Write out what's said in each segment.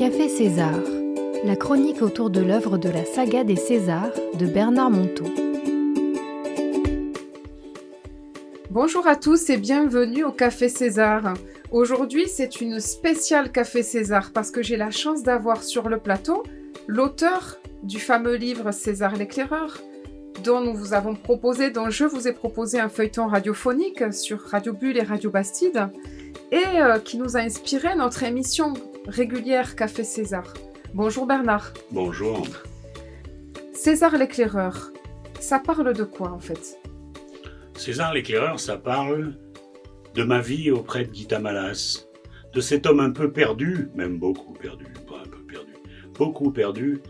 Café César, la chronique autour de l'œuvre de la saga des Césars de Bernard Monteau. Bonjour à tous et bienvenue au Café César. Aujourd'hui, c'est une spéciale Café César parce que j'ai la chance d'avoir sur le plateau l'auteur du fameux livre César l'éclaireur, dont nous vous avons proposé, dont je vous ai proposé un feuilleton radiophonique sur Radio Bulle et Radio Bastide, et euh, qui nous a inspiré notre émission régulière Café César. Bonjour Bernard. Bonjour. César l'éclaireur, ça parle de quoi en fait? César l'éclaireur, ça parle de ma vie auprès de Gita Malas, de cet homme un peu perdu, même beaucoup perdu, pas un peu perdu, beaucoup perdu,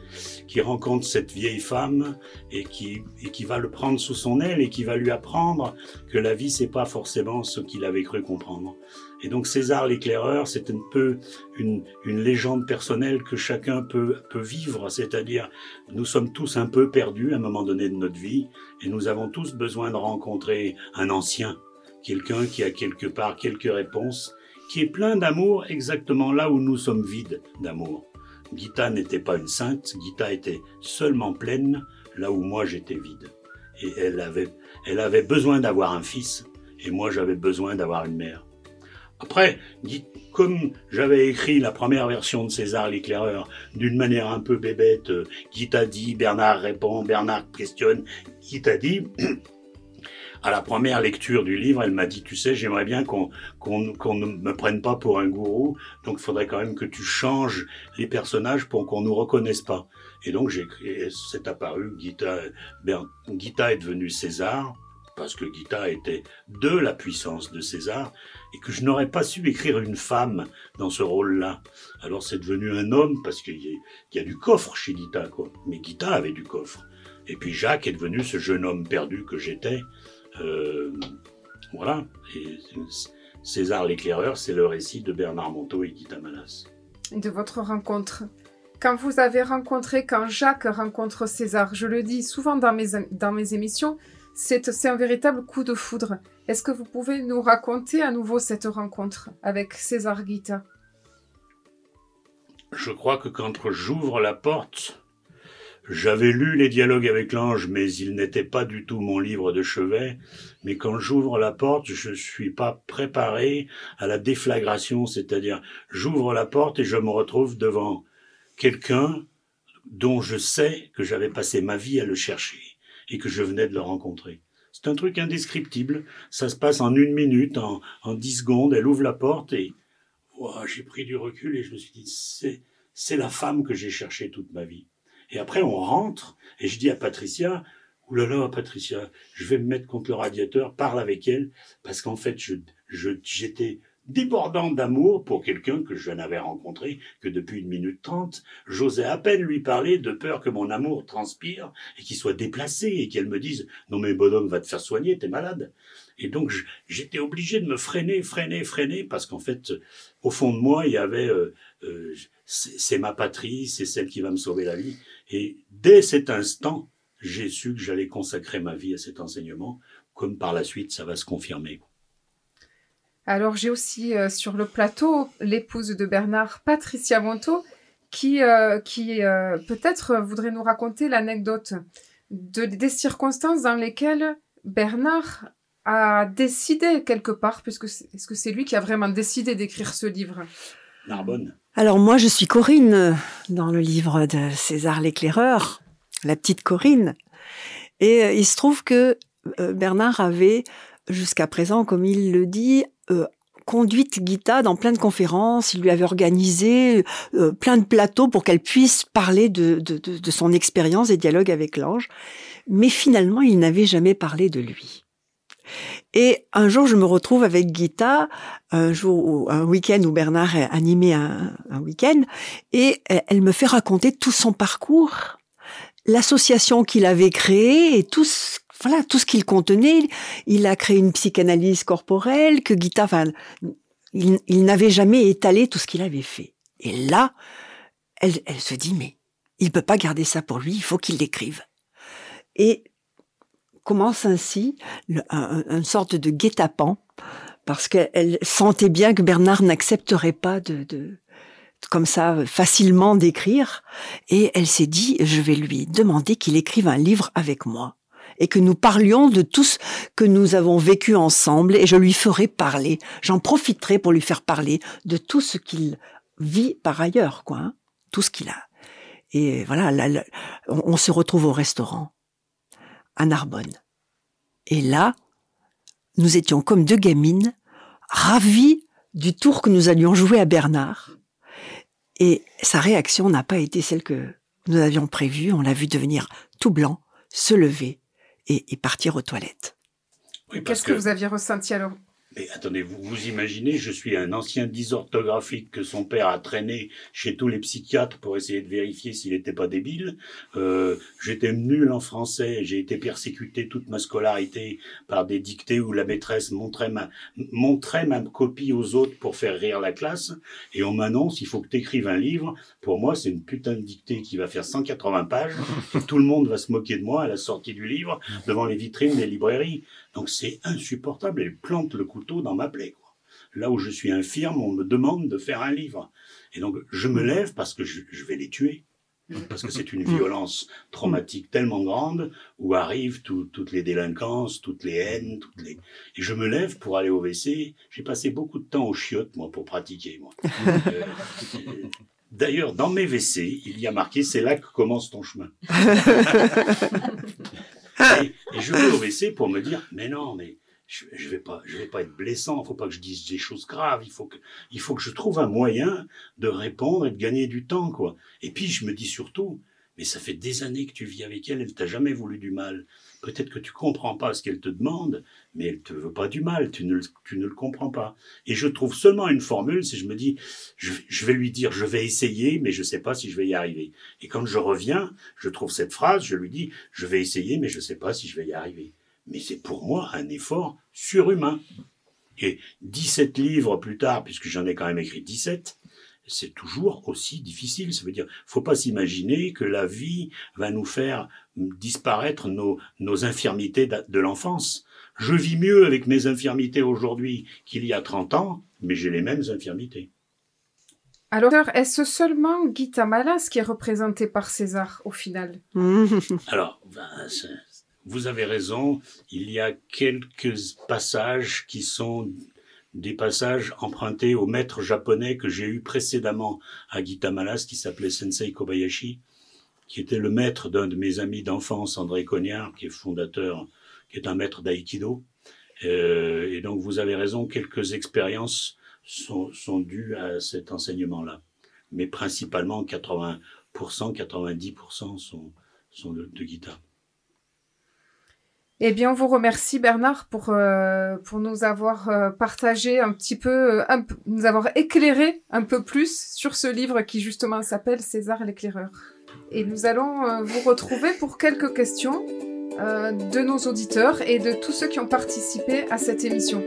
qui rencontre cette vieille femme et qui, et qui va le prendre sous son aile et qui va lui apprendre que la vie c'est pas forcément ce qu'il avait cru comprendre. Et donc César l'éclaireur, c'est un peu une, légende personnelle que chacun peut, vivre, c'est-à-dire nous sommes tous un peu perdus à un moment donné de notre vie et nous avons tous besoin de rencontrer un ancien, quelqu'un qui a quelque part quelques réponses, qui est plein d'amour exactement là où nous sommes vides d'amour. Gita n'était pas une sainte, Gita était seulement pleine là où moi j'étais vide. Et elle avait besoin d'avoir un fils, et moi j'avais besoin d'avoir une mère. Après, comme j'avais écrit la première version de César l'éclaireur d'une manière un peu bébête, euh, t'a dit, Bernard répond, Bernard questionne, qui t'a dit, à la première lecture du livre, elle m'a dit, tu sais, j'aimerais bien qu'on ne me prenne pas pour un gourou, donc il faudrait quand même que tu changes les personnages pour qu'on nous reconnaisse pas. Et donc j'ai c'est apparu, Gita, Gita est devenu César, parce que Gita était de la puissance de César, et que je n'aurais pas su écrire une femme dans ce rôle-là. Alors c'est devenu un homme, parce qu'il y, a du coffre chez Gita, quoi. Mais Gita avait du coffre. Et puis Jacques est devenu ce jeune homme perdu que j'étais. Euh, voilà. César l'éclaireur, c'est le récit de Bernard Monteau et Gita Manas. De votre rencontre. Quand vous avez rencontré, quand Jacques rencontre César, je le dis souvent dans mes, dans mes émissions, c'est un véritable coup de foudre. Est-ce que vous pouvez nous raconter à nouveau cette rencontre avec César Guita? Je crois que quand j'ouvre la porte, j'avais lu les dialogues avec l'ange, mais il n'était pas du tout mon livre de chevet. Mais quand j'ouvre la porte, je ne suis pas préparé à la déflagration, c'est-à-dire j'ouvre la porte et je me retrouve devant quelqu'un dont je sais que j'avais passé ma vie à le chercher et que je venais de le rencontrer. C'est un truc indescriptible. Ça se passe en une minute, en, en dix secondes. Elle ouvre la porte et wow, j'ai pris du recul et je me suis dit, c'est, c'est la femme que j'ai cherchée toute ma vie. Et après, on rentre et je dis à Patricia, oulala, Patricia, je vais me mettre contre le radiateur, parle avec elle, parce qu'en fait, je, je, j'étais débordant d'amour pour quelqu'un que je n'avais rencontré que depuis une minute trente. J'osais à peine lui parler de peur que mon amour transpire et qu'il soit déplacé et qu'elle me dise non mais bonhomme va te faire soigner, t'es malade. Et donc j'étais obligé de me freiner, freiner, freiner parce qu'en fait au fond de moi il y avait euh, euh, c'est ma patrie, c'est celle qui va me sauver la vie. Et dès cet instant j'ai su que j'allais consacrer ma vie à cet enseignement, comme par la suite ça va se confirmer. Alors j'ai aussi euh, sur le plateau l'épouse de Bernard, Patricia Monteau, qui, euh, qui euh, peut-être voudrait nous raconter l'anecdote de, des circonstances dans lesquelles Bernard a décidé quelque part, puisque est-ce que c'est lui qui a vraiment décidé d'écrire ce livre? Narbonne. Alors moi je suis Corinne dans le livre de César l'éclaireur, la petite Corinne. Et il se trouve que Bernard avait jusqu'à présent, comme il le dit, euh, conduite Gita dans plein de conférences. Il lui avait organisé euh, plein de plateaux pour qu'elle puisse parler de, son expérience et dialogue avec l'ange. Mais finalement, il n'avait jamais parlé de lui. Et un jour, je me retrouve avec Gita, un jour, un week-end où Bernard a animé un, un week-end, et elle me fait raconter tout son parcours, l'association qu'il avait créée et tout ce voilà tout ce qu'il contenait. Il a créé une psychanalyse corporelle que Gita, enfin, il, n'avait jamais étalé tout ce qu'il avait fait. Et là, elle, elle se dit mais il peut pas garder ça pour lui, il faut qu'il l'écrive. Et commence ainsi une sorte de guet-apens parce qu'elle sentait bien que Bernard n'accepterait pas de, de comme ça facilement d'écrire et elle s'est dit je vais lui demander qu'il écrive un livre avec moi et que nous parlions de tout ce que nous avons vécu ensemble et je lui ferai parler. J'en profiterai pour lui faire parler de tout ce qu'il vit par ailleurs, quoi, hein. tout ce qu'il a. Et voilà, on, se retrouve au restaurant à Narbonne. Et là, nous étions comme deux gamines, ravies du tour que nous allions jouer à Bernard. Et sa réaction n'a pas été celle que nous avions prévue. On l'a vu devenir tout blanc, se lever et, partir aux toilettes. Qu'est-ce que, vous aviez ressenti alors? Mais attendez, vous vous imaginez, je suis un ancien dysorthographique que son père a traîné chez tous les psychiatres pour essayer de vérifier s'il n'était pas débile. Euh, J'étais nul en français, j'ai été persécuté toute ma scolarité par des dictées où la maîtresse montrait ma, montrait ma copie aux autres pour faire rire la classe. Et on m'annonce, il faut que tu écrives un livre. Pour moi, c'est une putain de dictée qui va faire 180 pages. Et tout le monde va se moquer de moi à la sortie du livre devant les vitrines des librairies. Donc c'est insupportable. Elle plante le couteau dans ma plaie. Quoi. Là où je suis infirme, on me demande de faire un livre. Et donc je me lève parce que je, vais les tuer. Parce que c'est une violence traumatique tellement grande où arrivent toutes les délinquances, toutes les haines, toutes les. Et je me lève pour aller au WC. J'ai passé beaucoup de temps aux chiottes, moi, pour pratiquer, moi. Euh, d'ailleurs, dans mes WC, il y a marqué c'est là que commence ton chemin. et, je vais au WC pour me dire, mais non, mais je, je vais pas, je vais pas être blessant. Il faut pas que je dise des choses graves. Il faut que, il faut que je trouve un moyen de répondre et de gagner du temps, quoi. Et puis je me dis surtout, mais ça fait des années que tu vis avec elle, elle t'a jamais voulu du mal. Peut-être que tu comprends pas ce qu'elle te demande, mais elle te veut pas du mal, tu ne, tu ne le comprends pas. Et je trouve seulement une formule, si je me dis, je, vais lui dire, je vais essayer, mais je sais pas si je vais y arriver. Et quand je reviens, je trouve cette phrase, je lui dis, je vais essayer, mais je sais pas si je vais y arriver. Mais c'est pour moi un effort surhumain. Et 17 livres plus tard, puisque j'en ai quand même écrit 17, c'est toujours aussi difficile. Ça veut dire, faut pas s'imaginer que la vie va nous faire disparaître nos, nos infirmités de l'enfance. Je vis mieux avec mes infirmités aujourd'hui qu'il y a 30 ans, mais j'ai les mêmes infirmités. Alors, est-ce seulement Guy Malas qui est représenté par César au final? Alors, ben, vous avez raison, il y a quelques passages qui sont des passages empruntés au maître japonais que j'ai eu précédemment à Gitamalas, qui s'appelait Sensei Kobayashi, qui était le maître d'un de mes amis d'enfance, André Cognard, qui est fondateur, qui est un maître d'aïkido. Euh, et donc vous avez raison, quelques expériences sont, dues à cet enseignement-là. Mais principalement 80%, 90% sont, sont de, de guitare. Eh bien, on vous remercie Bernard pour euh, pour nous avoir euh, partagé un petit peu, euh, nous avoir éclairé un peu plus sur ce livre qui justement s'appelle César l'éclaireur. Et nous allons vous retrouver pour quelques questions de nos auditeurs et de tous ceux qui ont participé à cette émission.